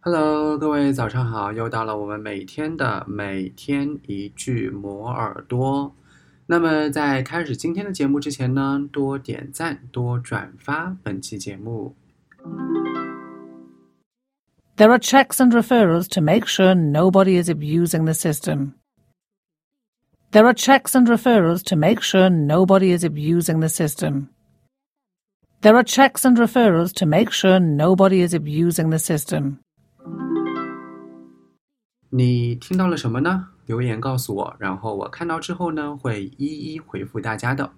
Hello，各位早上好！又到了我们每天的每天一句磨耳朵。那么在开始今天的节目之前呢，多点赞，多转发本期节目。There are checks and referrals to make sure nobody is abusing the system. There are checks and referrals to make sure nobody is abusing the system. There are checks and referrals to make sure nobody is abusing the system. 你听到了什么呢？留言告诉我，然后我看到之后呢，会一一回复大家的。